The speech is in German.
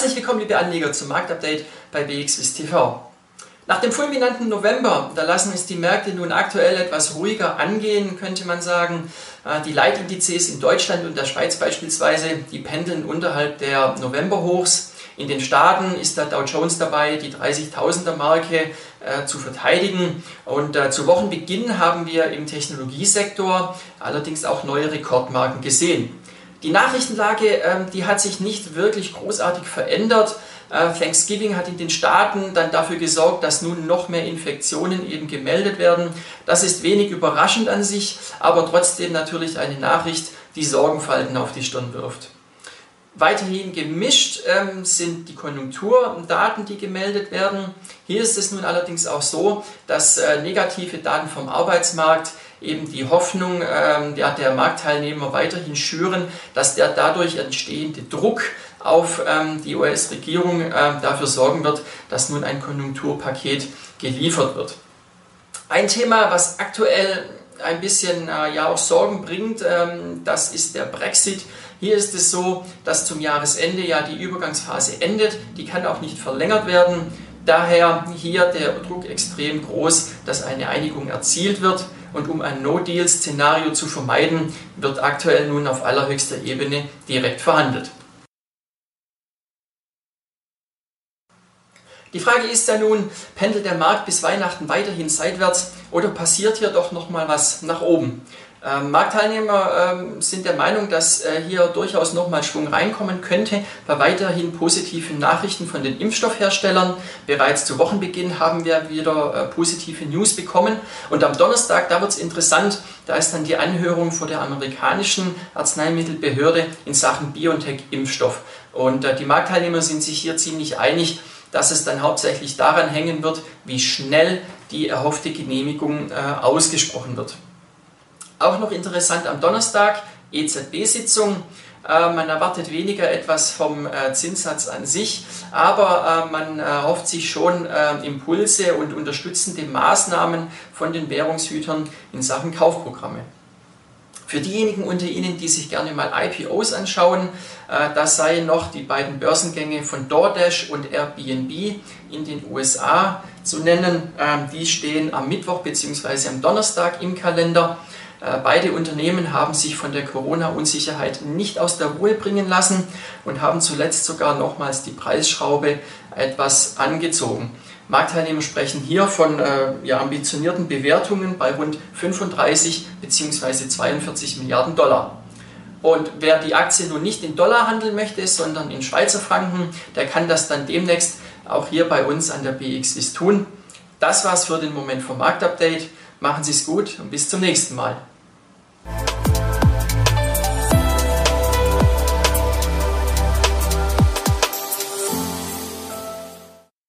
Herzlich willkommen, liebe Anleger, zum Marktupdate bei BXWIST TV. Nach dem fulminanten November, da lassen es die Märkte nun aktuell etwas ruhiger angehen, könnte man sagen. Äh, die Leitindizes in Deutschland und der Schweiz beispielsweise, die pendeln unterhalb der Novemberhochs. In den Staaten ist der Dow Jones dabei, die 30.000er Marke äh, zu verteidigen. Und äh, zu Wochenbeginn haben wir im Technologiesektor allerdings auch neue Rekordmarken gesehen. Die Nachrichtenlage, ähm, die hat sich nicht wirklich großartig verändert. Äh, Thanksgiving hat in den Staaten dann dafür gesorgt, dass nun noch mehr Infektionen eben gemeldet werden. Das ist wenig überraschend an sich, aber trotzdem natürlich eine Nachricht, die Sorgenfalten auf die Stirn wirft. Weiterhin gemischt ähm, sind die Konjunkturdaten, die gemeldet werden. Hier ist es nun allerdings auch so, dass äh, negative Daten vom Arbeitsmarkt eben die Hoffnung ähm, ja, der Marktteilnehmer weiterhin schüren, dass der dadurch entstehende Druck auf ähm, die US-Regierung äh, dafür sorgen wird, dass nun ein Konjunkturpaket geliefert wird. Ein Thema, was aktuell ein bisschen äh, ja auch Sorgen bringt, ähm, das ist der Brexit. Hier ist es so, dass zum Jahresende ja die Übergangsphase endet, die kann auch nicht verlängert werden. Daher hier der Druck extrem groß, dass eine Einigung erzielt wird. Und um ein No-Deal-Szenario zu vermeiden, wird aktuell nun auf allerhöchster Ebene direkt verhandelt. Die Frage ist ja nun, pendelt der Markt bis Weihnachten weiterhin seitwärts oder passiert hier doch nochmal was nach oben? Ähm, Marktteilnehmer ähm, sind der Meinung, dass äh, hier durchaus nochmal Schwung reinkommen könnte bei weiterhin positiven Nachrichten von den Impfstoffherstellern. Bereits zu Wochenbeginn haben wir wieder äh, positive News bekommen und am Donnerstag, da wird es interessant, da ist dann die Anhörung vor der amerikanischen Arzneimittelbehörde in Sachen BioNTech-Impfstoff. Und äh, die Marktteilnehmer sind sich hier ziemlich einig, dass es dann hauptsächlich daran hängen wird, wie schnell die erhoffte Genehmigung äh, ausgesprochen wird. Auch noch interessant am Donnerstag, EZB-Sitzung. Äh, man erwartet weniger etwas vom äh, Zinssatz an sich, aber äh, man erhofft sich schon Impulse und unterstützende Maßnahmen von den Währungshütern in Sachen Kaufprogramme. Für diejenigen unter Ihnen, die sich gerne mal IPOs anschauen, das seien noch die beiden Börsengänge von DoorDash und Airbnb in den USA zu nennen. Ähm, die stehen am Mittwoch bzw. am Donnerstag im Kalender. Äh, beide Unternehmen haben sich von der Corona-Unsicherheit nicht aus der Ruhe bringen lassen und haben zuletzt sogar nochmals die Preisschraube etwas angezogen. Marktteilnehmer sprechen hier von äh, ja, ambitionierten Bewertungen bei rund 35 bzw. 42 Milliarden Dollar. Und wer die Aktie nun nicht in Dollar handeln möchte, sondern in Schweizer Franken, der kann das dann demnächst auch hier bei uns an der BXWIS tun. Das war's für den Moment vom Marktupdate. Machen Sie es gut und bis zum nächsten Mal.